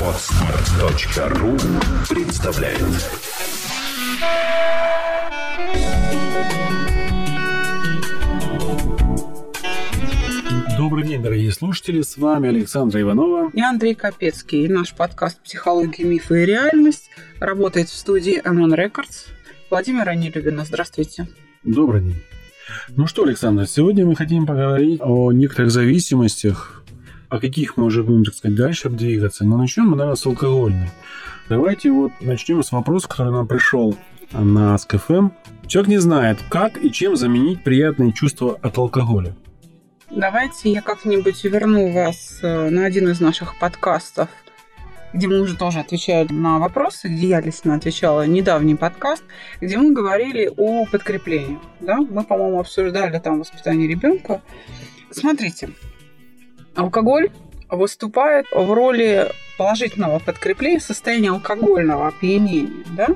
Отстар.ру представляет Добрый день, дорогие слушатели. С вами Александра Иванова и Андрей Капецкий. И наш подкаст «Психология, мифы и реальность» работает в студии Anon Records. Владимир Анилюбина, здравствуйте. Добрый день. Ну что, Александр, сегодня мы хотим поговорить о некоторых зависимостях, о каких мы уже будем, так сказать, дальше двигаться. Но начнем мы, наверное, с алкогольной. Давайте вот начнем с вопроса, который нам пришел на СКФМ. Человек не знает, как и чем заменить приятные чувства от алкоголя. Давайте я как-нибудь верну вас э, на один из наших подкастов, где мы уже тоже отвечали на вопросы, где я лично отвечала, недавний подкаст, где мы говорили о подкреплении. Да? Мы, по-моему, обсуждали там воспитание ребенка. Смотрите, алкоголь выступает в роли положительного подкрепления состояния алкогольного опьянения. Да?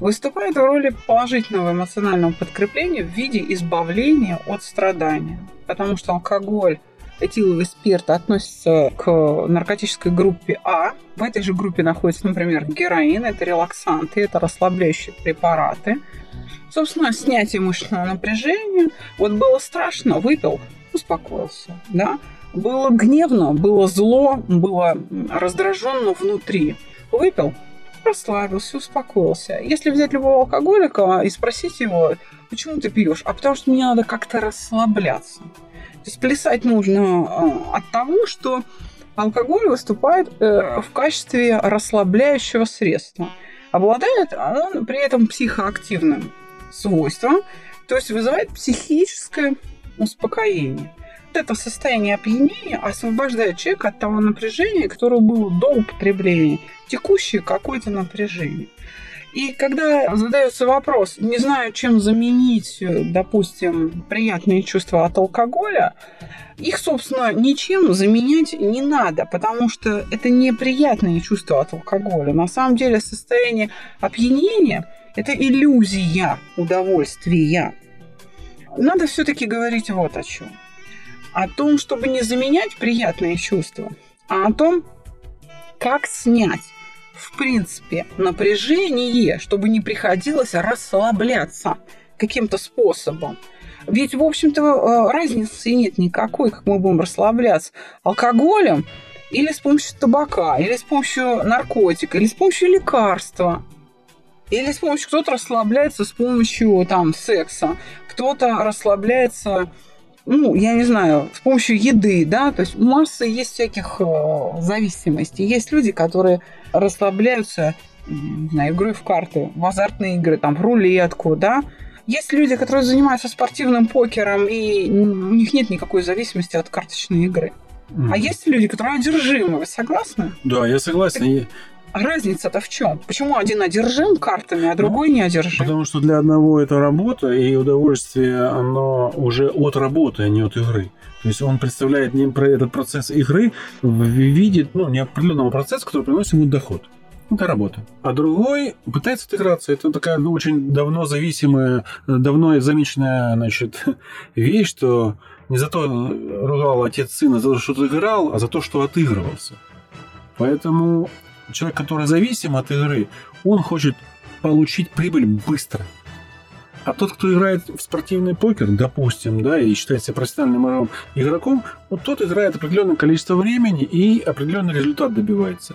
выступает в роли положительного эмоционального подкрепления в виде избавления от страдания. Потому что алкоголь, этиловый спирт относится к наркотической группе А. В этой же группе находится, например, героин, это релаксанты, это расслабляющие препараты. Собственно, снятие мышечного напряжения. Вот было страшно, выпил, успокоился. Да? Было гневно, было зло, было раздраженно внутри. Выпил, расслабился, успокоился. Если взять любого алкоголика и спросить его, почему ты пьешь? А потому что мне надо как-то расслабляться. То есть плясать нужно э, от того, что алкоголь выступает э, в качестве расслабляющего средства. Обладает он при этом психоактивным свойством, то есть вызывает психическое успокоение это состояние опьянения освобождает человека от того напряжения, которое было до употребления, текущее какое-то напряжение. И когда задается вопрос, не знаю, чем заменить, допустим, приятные чувства от алкоголя, их, собственно, ничем заменять не надо, потому что это неприятные чувства от алкоголя. На самом деле состояние опьянения – это иллюзия удовольствия. Надо все-таки говорить вот о чем о том, чтобы не заменять приятные чувства, а о том, как снять, в принципе, напряжение, чтобы не приходилось расслабляться каким-то способом. Ведь, в общем-то, э, разницы нет никакой, как мы будем расслабляться. Алкоголем или с помощью табака, или с помощью наркотика, или с помощью лекарства. Или с помощью кто-то расслабляется с помощью там секса, кто-то расслабляется ну, я не знаю, с помощью еды, да, то есть масса есть всяких э, зависимостей. Есть люди, которые расслабляются, не знаю, игрой в карты, в азартные игры, там, в рулетку, да. Есть люди, которые занимаются спортивным покером, и у них нет никакой зависимости от карточной игры. Mm. А есть люди, которые одержимы. Вы согласны? Да, я согласен. А разница-то в чем? Почему один одержим картами, а другой ну, не одержим? Потому что для одного это работа, и удовольствие, оно уже от работы, а не от игры. То есть он представляет не про этот процесс игры в виде ну, неопределенного процесса, который приносит ему доход. Это работа. А другой пытается отыграться. Это такая ну, очень давно зависимая, давно замеченная значит, вещь, что не за то ругал отец сына за то, что отыграл, а за то, что отыгрывался. Поэтому человек, который зависим от игры, он хочет получить прибыль быстро. А тот, кто играет в спортивный покер, допустим, да, и считает себя профессиональным игроком, вот тот играет определенное количество времени и определенный результат добивается.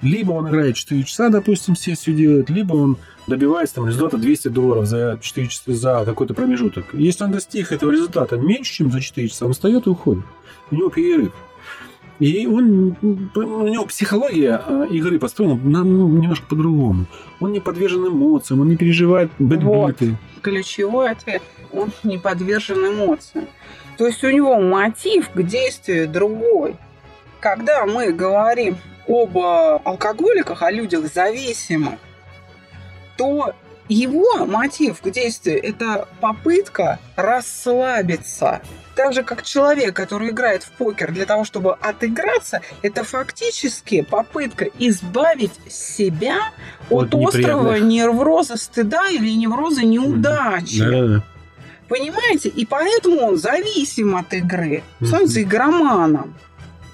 Либо он играет 4 часа, допустим, сессию делает, либо он добивается там, результата 200 долларов за 4 часа, за какой-то промежуток. Если он достиг этого результата меньше, чем за 4 часа, он встает и уходит. У него перерыв. И он, у него психология а, игры построена ну, немножко по-другому. Он не подвержен эмоциям, он не переживает бэтбиты. Вот. Ключевой ответ. Он не подвержен эмоциям. То есть у него мотив к действию другой. Когда мы говорим об алкоголиках, о людях зависимых, то его мотив к действию – это попытка расслабиться – так же, как человек, который играет в покер для того, чтобы отыграться, это фактически попытка избавить себя от, от острого невроза стыда или невроза неудачи. Да-да-да. Понимаете? И поэтому он зависим от игры. Становится игроманом.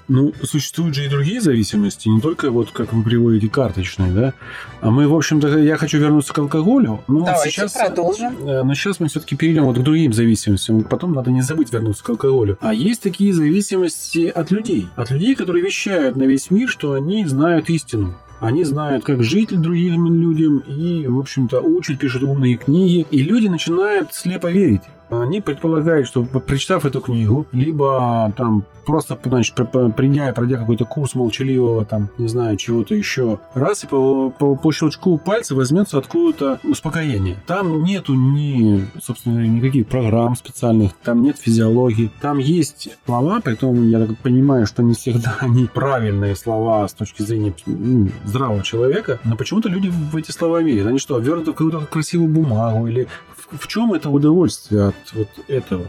Ну, существуют же и другие зависимости, не только вот как вы приводите карточные, да. А мы, в общем-то, я хочу вернуться к алкоголю. Но Давайте сейчас, продолжим. э, Но сейчас мы все-таки перейдем вот к другим зависимостям. Потом надо не забыть вернуться к алкоголю. А есть такие зависимости от людей. От людей, которые вещают на весь мир, что они знают истину. Они знают, как жить другим людям и, в общем-то, учат, пишут умные книги. И люди начинают слепо верить. Они предполагают, что прочитав эту книгу, либо там просто, значит, пр- пр- придя, пройдя какой-то курс молчаливого, там, не знаю, чего-то еще, раз и по, по, по щелчку пальца возьмется откуда-то успокоение. Там нету ни, собственно, никаких программ специальных, там нет физиологии, там есть слова, при том я так понимаю, что не всегда они правильные слова с точки зрения ну, здравого человека, но почему-то люди в эти слова верят. Они что, верят в какую-то красивую бумагу или в, чем это удовольствие от вот этого?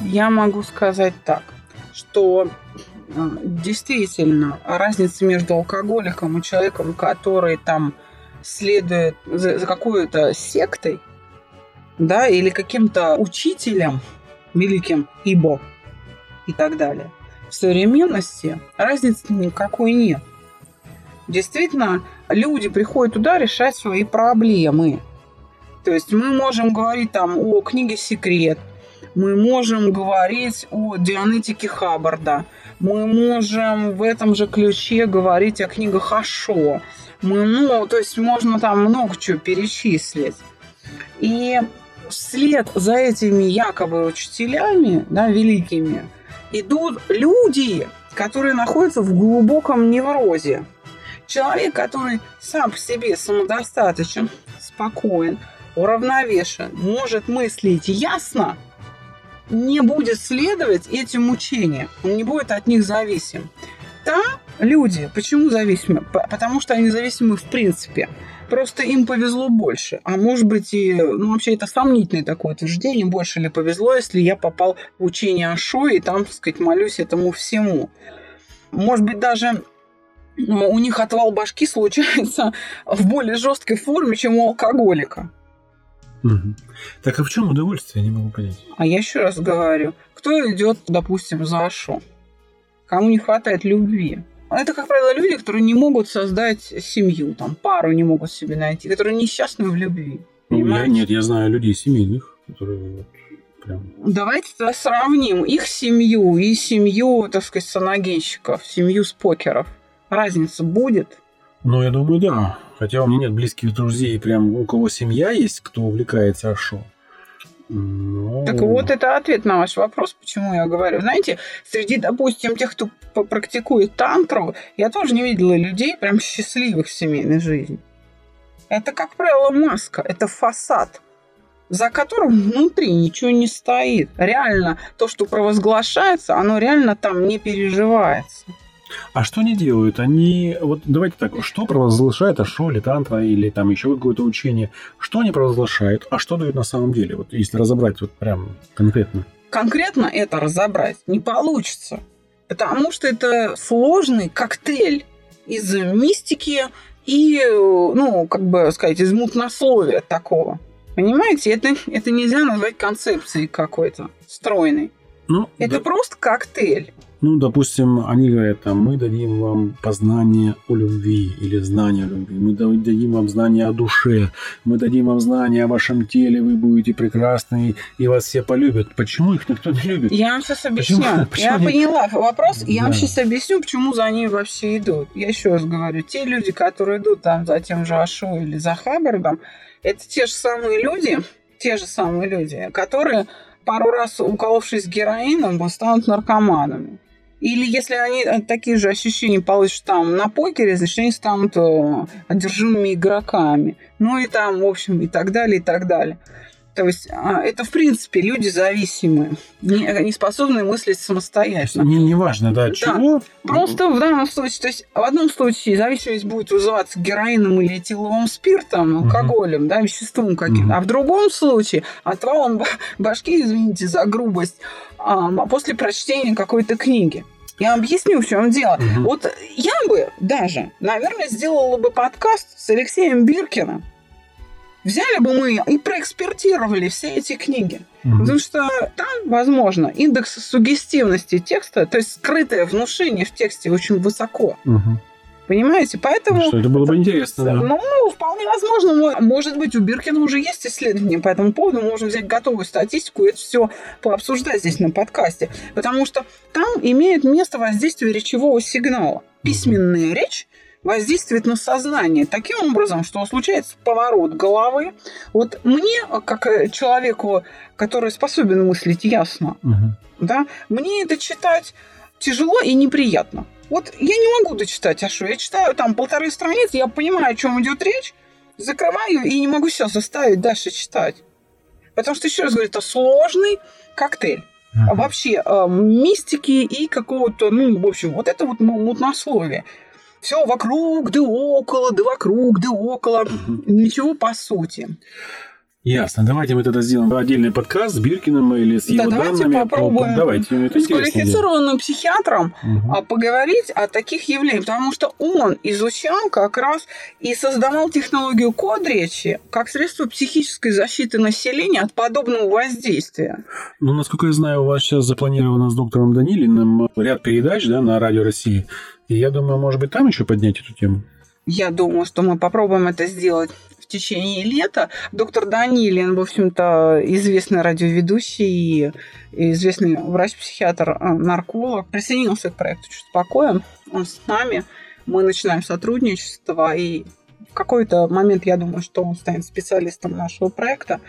Я могу сказать так, что э, действительно разница между алкоголиком и человеком, который там следует за, за какой-то сектой, да, или каким-то учителем великим Ибо и так далее. В современности разницы никакой нет. Действительно, люди приходят туда решать свои проблемы. То есть мы можем говорить там о книге «Секрет», мы можем говорить о дианетике Хаббарда, мы можем в этом же ключе говорить о книгах Ашо. Мы, ну, то есть можно там много чего перечислить. И вслед за этими якобы учителями, да, великими, идут люди, которые находятся в глубоком неврозе. Человек, который сам по себе самодостаточен, спокоен, уравновешен, может мыслить ясно, не будет следовать этим учениям, он не будет от них зависим. Там люди, почему зависимы? Потому что они зависимы в принципе. Просто им повезло больше. А может быть и, ну вообще это сомнительное такое утверждение, больше ли повезло, если я попал в учение Ашо и там, так сказать, молюсь этому всему. Может быть даже ну, у них отвал башки случается в более жесткой форме, чем у алкоголика. Мгм. Так а в чем удовольствие, я не могу понять. А я еще раз говорю, кто идет, допустим, за Ашу? Кому не хватает любви? Это, как правило, люди, которые не могут создать семью, там, пару не могут себе найти, которые несчастны в любви. Ну, я- нет, я знаю людей семейных, которые вот прям... Давайте тогда сравним их семью и семью, так сказать, саногенщиков, семью спокеров. Разница будет? Ну, я думаю, да. Хотя у меня нет близких друзей, прям у кого семья есть, кто увлекается Ашо. Ну, Так вот, это ответ на ваш вопрос, почему я говорю. Знаете, среди, допустим, тех, кто практикует тантру, я тоже не видела людей прям счастливых в семейной жизни. Это, как правило, маска, это фасад, за которым внутри ничего не стоит. Реально, то, что провозглашается, оно реально там не переживается. А что они делают? Они, вот давайте так, что провозглашает Ашо или Тантра или там еще какое-то учение? Что они провозглашают, а что дают на самом деле? Вот если разобрать вот прям конкретно. конкретно это разобрать не получится. Потому что это сложный коктейль из мистики и, ну, как бы сказать, из мутнословия такого. Понимаете, это, это нельзя назвать концепцией какой-то стройной. Ну, Это да- просто коктейль. ну, допустим, они говорят, там, мы дадим вам познание о любви или знание о любви, мы да- дадим вам знание о душе, мы дадим вам знание о вашем теле, вы будете прекрасны, и вас все полюбят. Почему их никто не любит? Я вам сейчас Почему- объясню. почему я они- поняла вопрос, и я вам сейчас объясню, почему за ними вообще идут. Я еще раз говорю, те люди, которые идут там за тем же Ашу или за Хаббардом, это те же самые люди, те же самые люди, которые пару раз уколовшись героином, станут наркоманами. Или если они э, такие же ощущения получат там на покере, значит, они станут э, одержимыми игроками. Ну и там, в общем, и так далее, и так далее. То есть а, это, в принципе, люди зависимые, не, не способные мыслить самостоятельно. Не, не важно, да, чего. Просто в данном случае, то есть в одном случае зависимость будет вызываться героином или этиловым спиртом, алкоголем, да, веществом каким-то, Мгм. а в другом случае отвалом ба- башки, извините за грубость, а, после прочтения какой-то книги. Я объясню, в чем дело. Мгм. Вот я бы даже, наверное, сделала бы подкаст с Алексеем Биркиным, взяли бы мы и проэкспертировали все эти книги. Мгм. Потому что там, возможно, индекс сугестивности текста, то есть скрытое внушение в тексте очень высоко. Мгм. Понимаете? Поэтому... Что это было бы интересно, да. Ну, вполне возможно, мо- может быть, у Биркина уже есть исследования по этому поводу, мы можем взять готовую статистику и это все пообсуждать здесь на подкасте. Потому что там имеет место воздействие речевого сигнала. Письменная речь воздействует на сознание таким образом, что случается поворот головы. Вот мне, как э, человеку, который способен мыслить ясно, Мгм. да, мне это читать тяжело и неприятно. Вот я не могу дочитать, а что? Я читаю там полторы страницы, я понимаю, о чем идет речь, закрываю и не могу себя заставить дальше читать. Потому что, еще раз говорю, это сложный коктейль. А вообще э, мистики и какого-то, ну, в общем, вот это вот му- мутнословие. Все вокруг, да около, да вокруг, да около. Ничего по сути. Ясно. Давайте мы тогда сделаем отдельный подкаст с Биркиным или с Да, его давайте данными. попробуем. Давайте, это С квалифицированным психиатром а поговорить о таких явлениях, потому что он изучал как раз и создавал технологию код речи как средство психической защиты населения от подобного воздействия. Ну, насколько я знаю, у вас сейчас запланировано с доктором Данилиным ряд передач да, на Радио России. И я думаю, может быть, там еще поднять эту тему. Я думаю, что мы попробуем это сделать в течение лета. Доктор Данилин, в общем-то, известный радиоведущий и известный врач-психиатр, э, нарколог, присоединился к проекту «Чуть спокоен». Он с нами. Мы начинаем сотрудничество, и в какой-то момент я думаю, что он станет специалистом нашего проекта.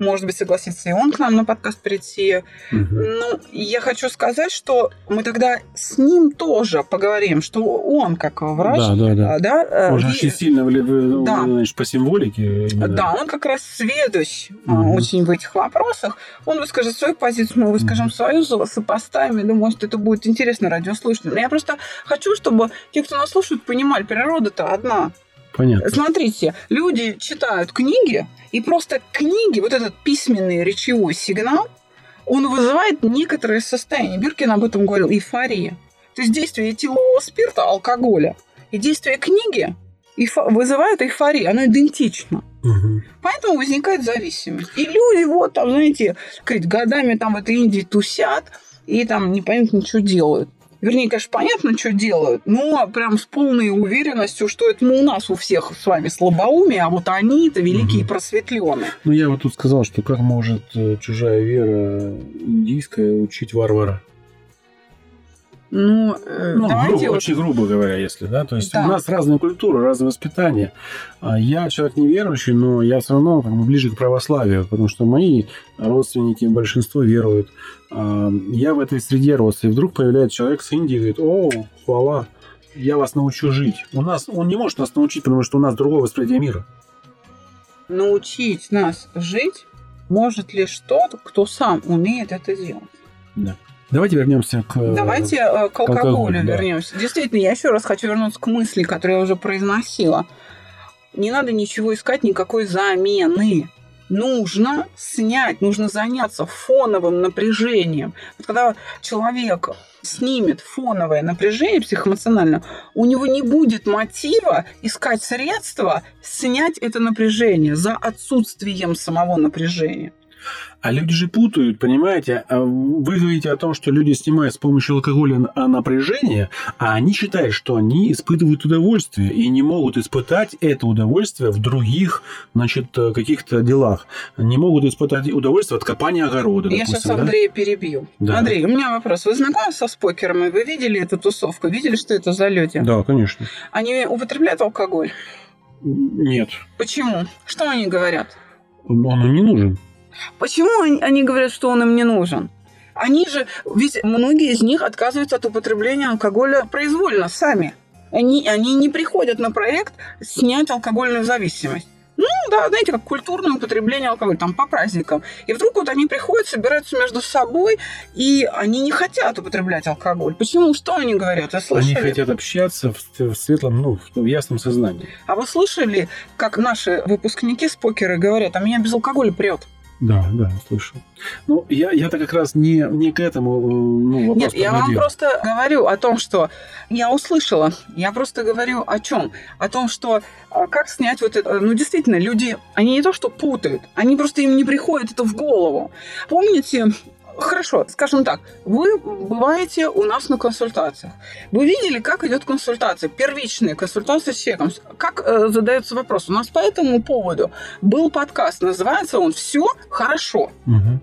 Может быть, согласится и он к нам на подкаст прийти. Мгм. Ну, я хочу сказать, что мы тогда с ним тоже поговорим, что он, как врач, Да, да, да. а, да, э, Он же и- очень сильно вли- вы- Да. значит, по символике. именно. да, он как раз сведущ Мгм. очень в этих вопросах. Он выскажет свою позицию, мы выскажем Мгм. свою, со- сопоставим. Я думаю, что это будет интересно радиослушателям. Я просто хочу, чтобы те, кто нас слушает, понимали, природа-то одна. Понятно. Смотрите, люди читают книги, и просто книги, вот этот письменный речевой сигнал, он вызывает некоторое состояние. Биркин об этом говорил, эйфория. То есть действие этилового спирта, алкоголя, и действие книги вызывает эйфорию, оно идентично. Мгм. Поэтому возникает зависимость. И люди вот там, знаете, сказать, годами там в этой Индии тусят и там непонятно что делают. Вернее, конечно, понятно, что делают, но прям с полной уверенностью, что это ну, у нас у всех с вами слабоумие, а вот они-то великие Мгм. просветленные. Ну, я вот тут сказал, что как может э, чужая вера индийская учить варвара? Ну, э, Ну, давайте грубо, очень грубо говоря, если, да. То есть Да. у нас разные культуры, разное воспитание. А Я человек неверующий, но я все равно как бы ближе к православию, потому что мои родственники, большинство веруют. А, Я в этой среде рос, и вдруг появляется человек с Индии и говорит, о, хвала, я вас научу жить. У нас, он не может нас научить, потому что у нас другое восприятие мира. научить нас жить может лишь тот, кто сам умеет это делать. Давайте вернемся к... э, Давайте э, к алкоголю алкоголю, да. вернемся. Действительно, я еще раз хочу вернуться к мысли, которую я уже произносила. Не надо ничего искать, никакой замены. Нужно снять, нужно заняться фоновым напряжением. Вот когда человек снимет фоновое напряжение психоэмоциональное, у него не будет мотива искать средства снять это напряжение за отсутствием самого напряжения. А люди же путают, понимаете? А Вы говорите о том, что люди снимают с помощью алкоголя а, напряжение, а они считают, что они испытывают удовольствие и не могут испытать это удовольствие в других, значит, э, каких-то делах. Не могут испытать удовольствие от копания огорода, Я допустим, сейчас да? Андрея перебью. Да. Андрей, у меня вопрос. Вы знакомы со спокерами? Вы видели эту тусовку? Видели, что это за люди? Да, конечно. Они употребляют алкоголь. Нет, Почему? Что они говорят? он им не нужен. Почему они, они говорят, что он им не нужен? Они же, ведь многие из них отказываются от употребления алкоголя произвольно, сами. Они, они не приходят на проект снять алкогольную зависимость. Ну, да, знаете, как культурное употребление алкоголя, там, по праздникам. И вдруг вот они приходят, собираются между собой, и они не хотят употреблять алкоголь. Почему? Что они говорят? Вы Они слышали? хотят общаться в, в светлом, ну, в ясном сознании. А вы слышали, как наши выпускники спокеры говорят, а меня без алкоголя прет? Да, да, слышал. Ну, я, я-то как раз не, не к этому э, ну, вопрос Нет, я вам просто говорю о том, что я услышала. Я просто говорю о чем? О том, что а, как снять вот это. Ну, действительно, люди, они не то что путают, они просто им не приходит это в голову. Помните, Хорошо, скажем так, вы бываете у нас на консультациях. Вы видели, как идет консультация, первичная консультация с человеком. Как э, задается вопрос? У нас по этому поводу был подкаст, называется он «Все хорошо». Мгм.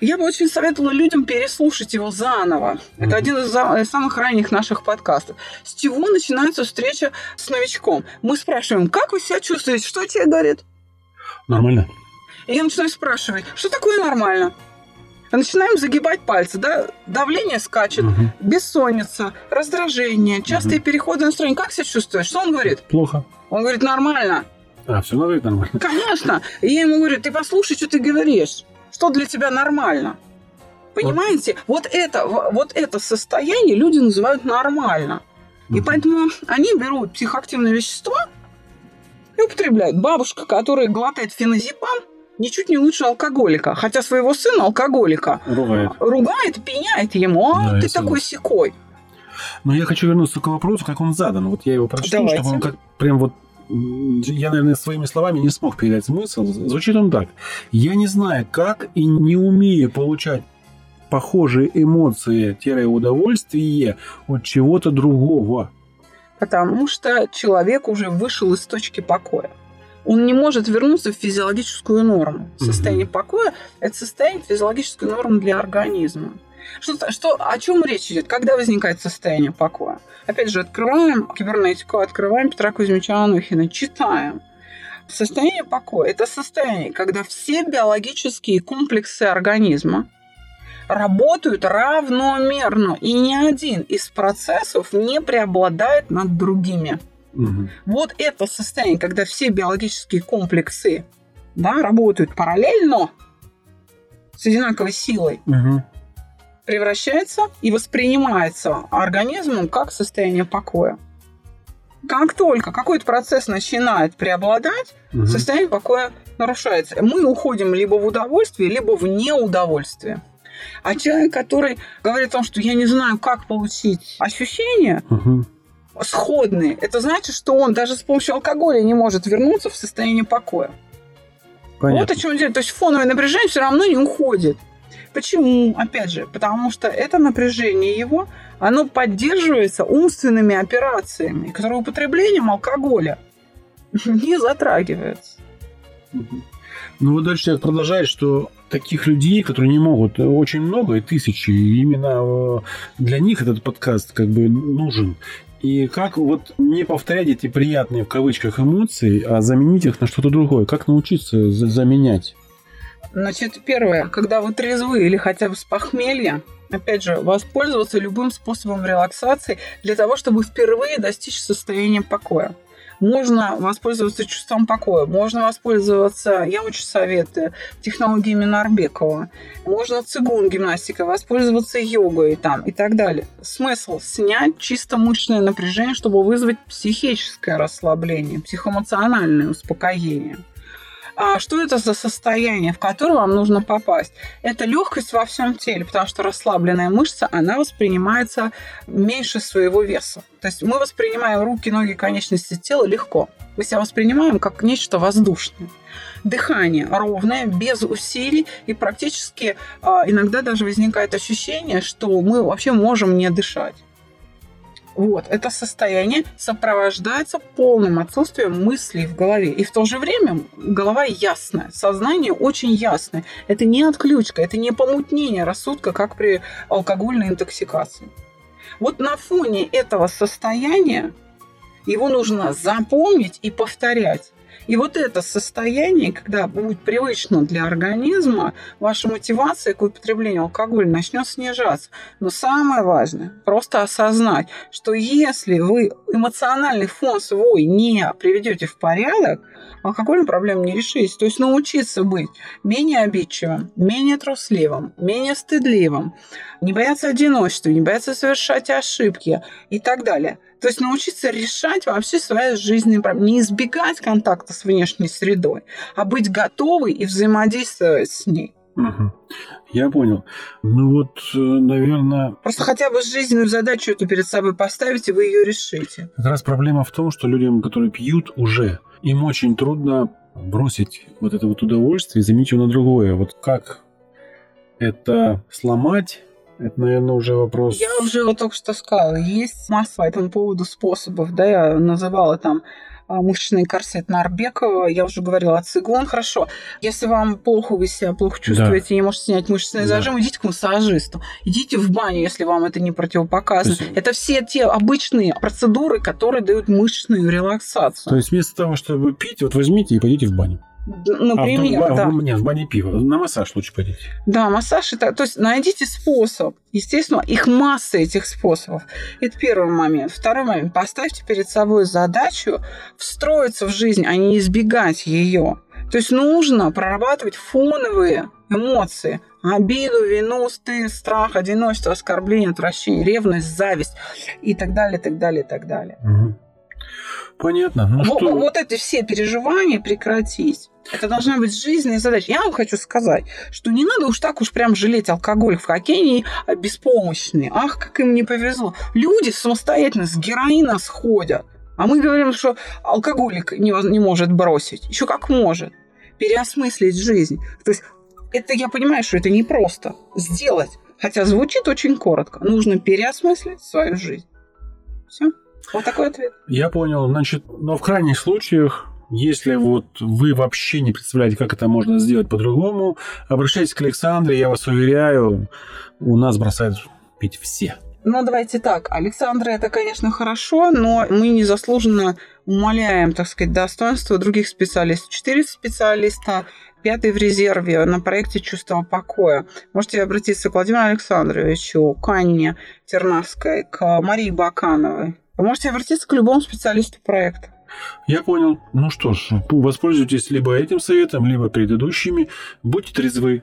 Я бы очень советовала людям переслушать его заново. Это Мгм. один из за- самых ранних наших подкастов. С чего начинается встреча с новичком? Мы спрашиваем, как вы себя чувствуете? Что тебе говорит? Нормально. И я начинаю спрашивать, что такое нормально? Начинаем загибать пальцы, да? Давление скачет, Мгм. бессонница, раздражение, частые переходы настроения. Как себя чувствуешь? Что он говорит? Плохо. Он говорит, нормально. А, все равно нормально. Конечно. И я ему говорю, ты послушай, что ты говоришь. Что для тебя нормально? Понимаете? Вот это, вот это состояние люди называют нормально. И Мгм. поэтому они берут психоактивные вещества и употребляют. Бабушка, которая глотает феназепам, ничуть не лучше алкоголика. Хотя своего сына алкоголика Ругает. ругает, пеняет ему, а Да, ты такой секой. Но я хочу вернуться к вопросу, как он задан. Вот я его прочту, Давайте. чтобы он как прям вот я, наверное, своими словами не смог передать смысл. Звучит он так. Я не знаю, как и не умею получать похожие эмоции-удовольствие от чего-то другого. Потому что человек уже вышел из точки покоя. Он не может вернуться в физиологическую норму. Состояние покоя – это состояние физиологической нормы для организма. Что, что, о чем речь идет? Когда возникает состояние покоя? Опять же, открываем кибернетику, открываем Петра Кузьмича Анухина, читаем. Состояние покоя – это состояние, когда все биологические комплексы организма работают равномерно, и ни один из процессов не преобладает над другими. Мгм. Вот это состояние, когда все биологические комплексы да, работают параллельно с одинаковой силой, Мгм. превращается и воспринимается организмом как состояние покоя. Как только какой-то процесс начинает преобладать, Мгм. состояние покоя нарушается. Мы уходим либо в удовольствие, либо в неудовольствие. А человек, который говорит о том, что я не знаю, как получить ощущения Мгм. Сходные, это значит, что он даже с помощью алкоголя не может вернуться в состояние покоя. Понятно. Вот о чем дело. То есть фоновое напряжение все равно не уходит. Почему? Опять же, потому что это напряжение его, оно поддерживается умственными операциями, которые употреблением алкоголя не затрагиваются. Ну вот дальше человек продолжает, что таких людей, которые не могут, очень много, и тысячи, и именно э, для них этот подкаст как бы нужен. И как вот не повторять эти приятные в кавычках эмоции, а заменить их на что-то другое? Как научиться за- заменять? Значит, первое, когда вы трезвы или хотя бы с похмелья, опять же, воспользоваться любым способом релаксации для того, чтобы впервые достичь состояния покоя. Можно воспользоваться чувством покоя, можно воспользоваться, я очень советую, технологиями Нарбекова, можно цигун гимнастикой, воспользоваться йогой там, и так далее. Смысл снять чисто мышечное напряжение, чтобы вызвать психическое расслабление, психоэмоциональное успокоение. А что это за состояние, в которое вам нужно попасть? Это легкость во всем теле, потому что расслабленная мышца, она воспринимается меньше своего веса. То есть мы воспринимаем руки, ноги, конечности тела легко. Мы себя воспринимаем как нечто воздушное. Дыхание ровное, без усилий, и практически а, иногда даже возникает ощущение, что мы вообще можем не дышать. Вот, это состояние сопровождается полным отсутствием мыслей в голове. И в то же время голова ясная, сознание очень ясное. Это не отключка, это не помутнение рассудка, как при алкогольной интоксикации. Вот на фоне этого состояния его нужно запомнить и повторять. И вот это состояние, когда будет привычно для организма, ваша мотивация к употреблению алкоголя начнет снижаться. Но самое важное, просто осознать, что если вы эмоциональный фон свой не приведете в порядок, алкогольную проблему не решите. То есть научиться быть менее обидчивым, менее трусливым, менее стыдливым, не бояться одиночества, не бояться совершать ошибки и так далее. То есть научиться решать вообще свои жизненные проблемы. Не избегать контакта с внешней средой, а быть готовой и взаимодействовать с ней. Угу. Я понял. Ну вот, э, наверное... Просто хотя бы жизненную задачу эту перед собой поставите, вы ее решите. Как раз проблема в том, что людям, которые пьют уже, им очень трудно бросить вот это вот удовольствие и заменить его на другое. Вот как это сломать, это, наверное, уже вопрос... Я уже вот только что сказала, есть масса по этому поводу способов, да, я называла там а, мышечный корсет Нарбекова. Я уже говорила, цигун, хорошо. Если вам плохо, вы себя плохо чувствуете, да. не можете снять мышечный да. зажим, идите к массажисту. Идите в баню, если вам это не противопоказано. Есть... Это все те обычные процедуры, которые дают мышечную релаксацию. То есть вместо того, чтобы пить, вот возьмите и пойдите в баню. Например, а в, да. В, нет, в бане пива. На массаж лучше пойти. Да, массаж это... То есть найдите способ. Естественно, их масса этих способов. Это первый момент. Второй момент. Поставьте перед собой задачу встроиться в жизнь, а не избегать ее. То есть нужно прорабатывать фоновые эмоции. Обиду, вину, стыд, страх, одиночество, оскорбление, отвращение, ревность, зависть и так далее, так далее, так далее. Угу. Понятно. Ну, вот, что... вот эти все переживания прекратить. Это должна быть жизненная задача. Я вам хочу сказать, что не надо уж так уж прям жалеть алкоголь в хоккее беспомощные. Ах, как им не повезло. Люди самостоятельно с героина сходят. А мы говорим, что алкоголик не, не может бросить. Еще как может. Переосмыслить жизнь. То есть это я понимаю, что это непросто сделать. Хотя звучит очень коротко. Нужно переосмыслить свою жизнь. Все. Вот такой ответ. Я понял. Значит, но в крайних случаях если вот вы вообще не представляете, как это можно сделать по-другому, обращайтесь к Александре, я вас уверяю, у нас бросают пить все. Ну, давайте так. Александра, это, конечно, хорошо, но мы незаслуженно умаляем, так сказать, достоинство других специалистов. Четыре специалиста, пятый в резерве на проекте «Чувство покоя». Можете обратиться к Владимиру Александровичу, к Анне Тернавской, к Марии Бакановой. Можете обратиться к любому специалисту проекта. Я понял. Ну что ж, воспользуйтесь либо этим советом, либо предыдущими. Будьте трезвы.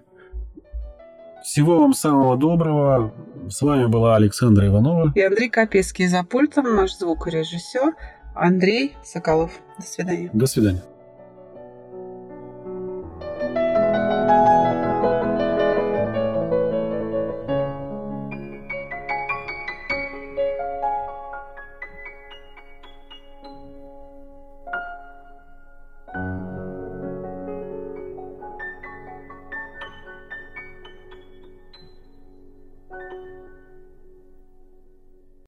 Всего вам самого доброго. С вами была Александра Иванова. И Андрей Капецкий за пультом, наш звукорежиссер Андрей Соколов. До свидания. До свидания.